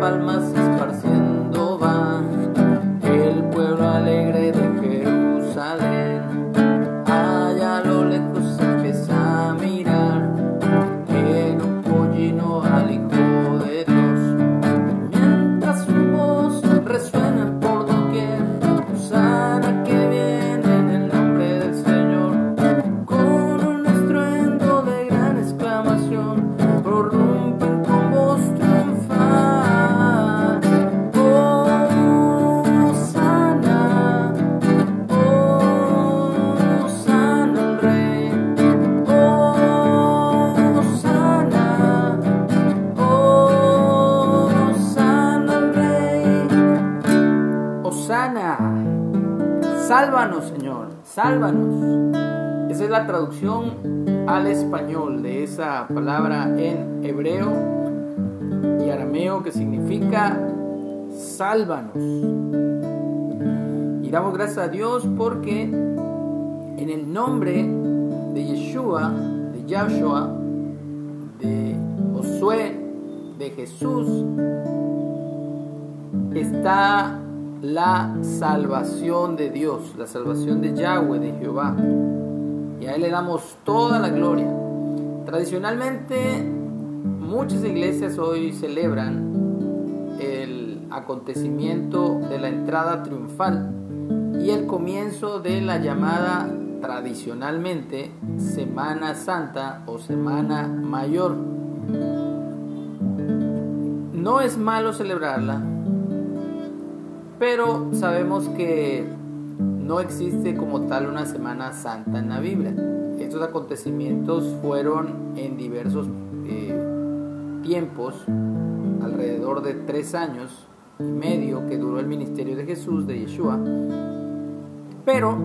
palmas sálvanos Señor, sálvanos. Esa es la traducción al español de esa palabra en hebreo y arameo que significa sálvanos. Y damos gracias a Dios porque en el nombre de Yeshua, de Yahshua, de Josué, de Jesús, está la salvación de Dios, la salvación de Yahweh, de Jehová. Y a Él le damos toda la gloria. Tradicionalmente, muchas iglesias hoy celebran el acontecimiento de la entrada triunfal y el comienzo de la llamada tradicionalmente Semana Santa o Semana Mayor. No es malo celebrarla, pero sabemos que no existe como tal una Semana Santa en la Biblia. Estos acontecimientos fueron en diversos eh, tiempos, alrededor de tres años y medio que duró el ministerio de Jesús, de Yeshua, pero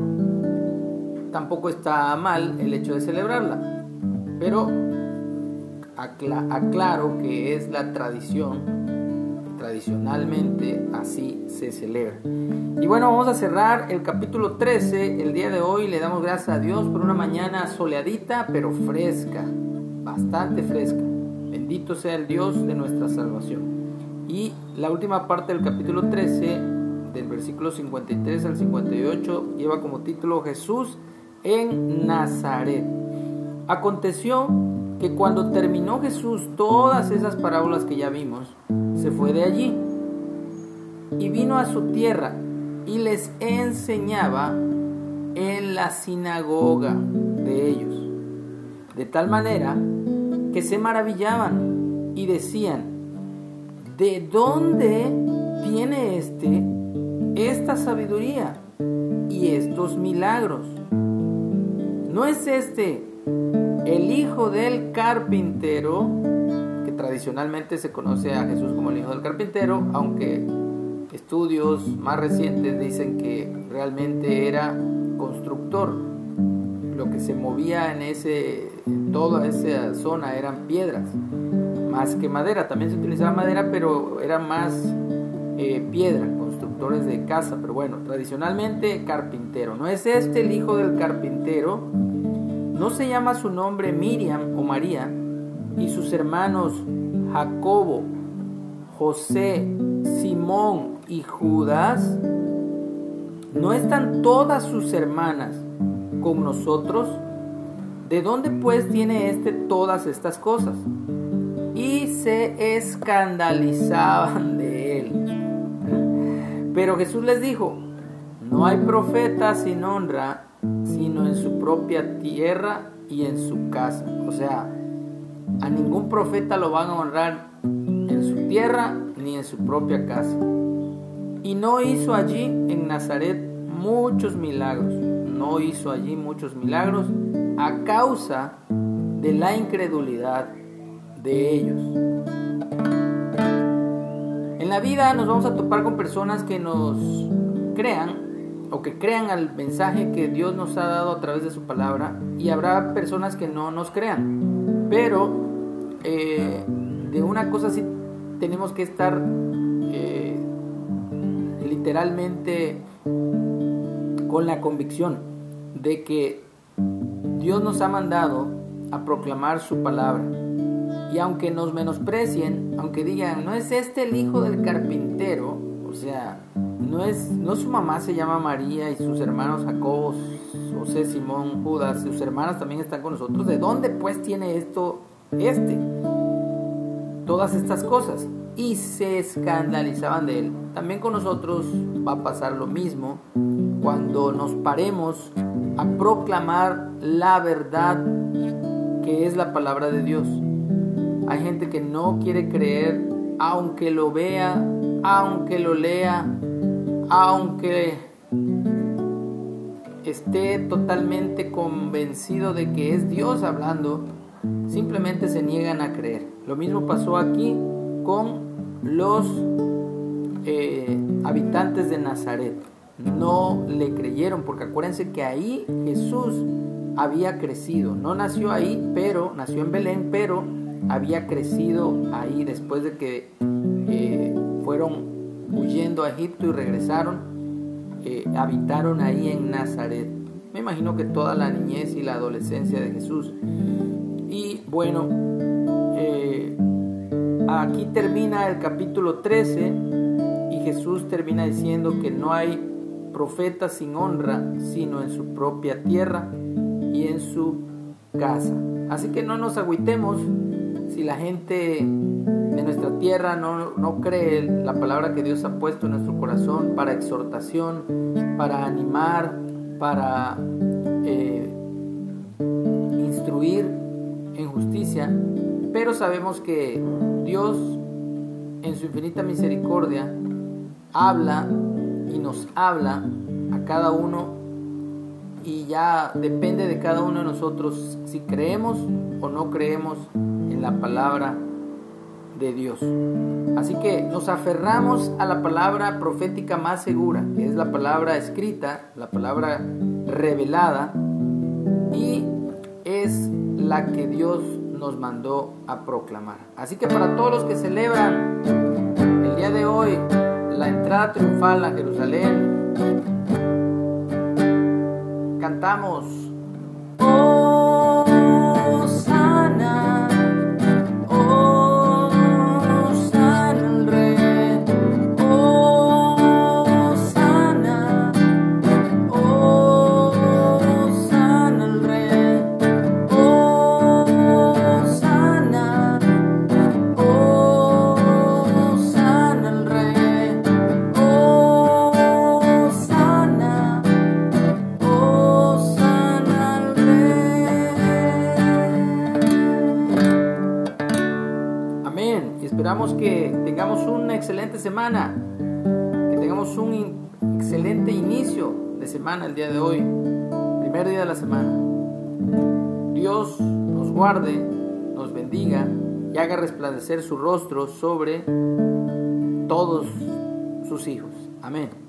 tampoco está mal el hecho de celebrarla. Pero acla aclaro que es la tradición tradicionalmente así se celebra. Y bueno, vamos a cerrar el capítulo 13 el día de hoy. Le damos gracias a Dios por una mañana soleadita, pero fresca, bastante fresca. Bendito sea el Dios de nuestra salvación. Y la última parte del capítulo 13, del versículo 53 al 58, lleva como título Jesús en Nazaret. Aconteció que cuando terminó Jesús todas esas parábolas que ya vimos, se fue de allí y vino a su tierra y les enseñaba en la sinagoga de ellos, de tal manera que se maravillaban y decían, ¿de dónde tiene este esta sabiduría y estos milagros? ¿No es este el hijo del carpintero? Tradicionalmente se conoce a Jesús como el hijo del carpintero, aunque estudios más recientes dicen que realmente era constructor. Lo que se movía en ese, toda esa zona eran piedras, más que madera. También se utilizaba madera, pero era más eh, piedra, constructores de casa. Pero bueno, tradicionalmente carpintero. ¿No es este el hijo del carpintero? ¿No se llama su nombre Miriam o María? Y sus hermanos Jacobo, José, Simón y Judas. ¿No están todas sus hermanas con nosotros? ¿De dónde pues tiene éste todas estas cosas? Y se escandalizaban de él. Pero Jesús les dijo, no hay profeta sin honra, sino en su propia tierra y en su casa. O sea, a ningún profeta lo van a honrar en su tierra ni en su propia casa. Y no hizo allí en Nazaret muchos milagros. No hizo allí muchos milagros a causa de la incredulidad de ellos. En la vida nos vamos a topar con personas que nos crean o que crean al mensaje que Dios nos ha dado a través de su palabra y habrá personas que no nos crean. Pero eh, de una cosa sí tenemos que estar eh, literalmente con la convicción de que Dios nos ha mandado a proclamar su palabra. Y aunque nos menosprecien, aunque digan, no es este el hijo del carpintero, o sea, no es, no su mamá se llama María y sus hermanos Jacob, José, Simón, Judas, sus hermanas también están con nosotros. ¿De dónde pues tiene esto este? Todas estas cosas. Y se escandalizaban de él. También con nosotros va a pasar lo mismo cuando nos paremos a proclamar la verdad que es la palabra de Dios. Hay gente que no quiere creer aunque lo vea, aunque lo lea, aunque esté totalmente convencido de que es Dios hablando, simplemente se niegan a creer. Lo mismo pasó aquí con los eh, habitantes de Nazaret. No le creyeron, porque acuérdense que ahí Jesús había crecido. No nació ahí, pero nació en Belén, pero había crecido ahí después de que fueron huyendo a Egipto y regresaron, eh, habitaron ahí en Nazaret. Me imagino que toda la niñez y la adolescencia de Jesús. Y bueno, eh, aquí termina el capítulo 13 y Jesús termina diciendo que no hay profeta sin honra, sino en su propia tierra y en su casa. Así que no nos agüitemos si la gente de nuestra tierra no, cree la palabra que Dios ha puesto en nuestro corazón para exhortación, para animar, para eh, instruir en justicia, pero sabemos que Dios en su infinita misericordia habla y nos habla a cada uno y ya depende de cada uno de nosotros si creemos o no creemos la palabra de Dios. Así que nos aferramos a la palabra profética más segura, que es la palabra escrita, la palabra revelada, y es la que Dios nos mandó a proclamar. Así que para todos los que celebran el día de hoy la entrada triunfal a Jerusalén, cantamos Que tengamos una excelente semana, que tengamos un excelente inicio de semana el día de hoy, primer día de la semana. Dios nos guarde, nos bendiga y haga resplandecer su rostro sobre todos sus hijos. Amén.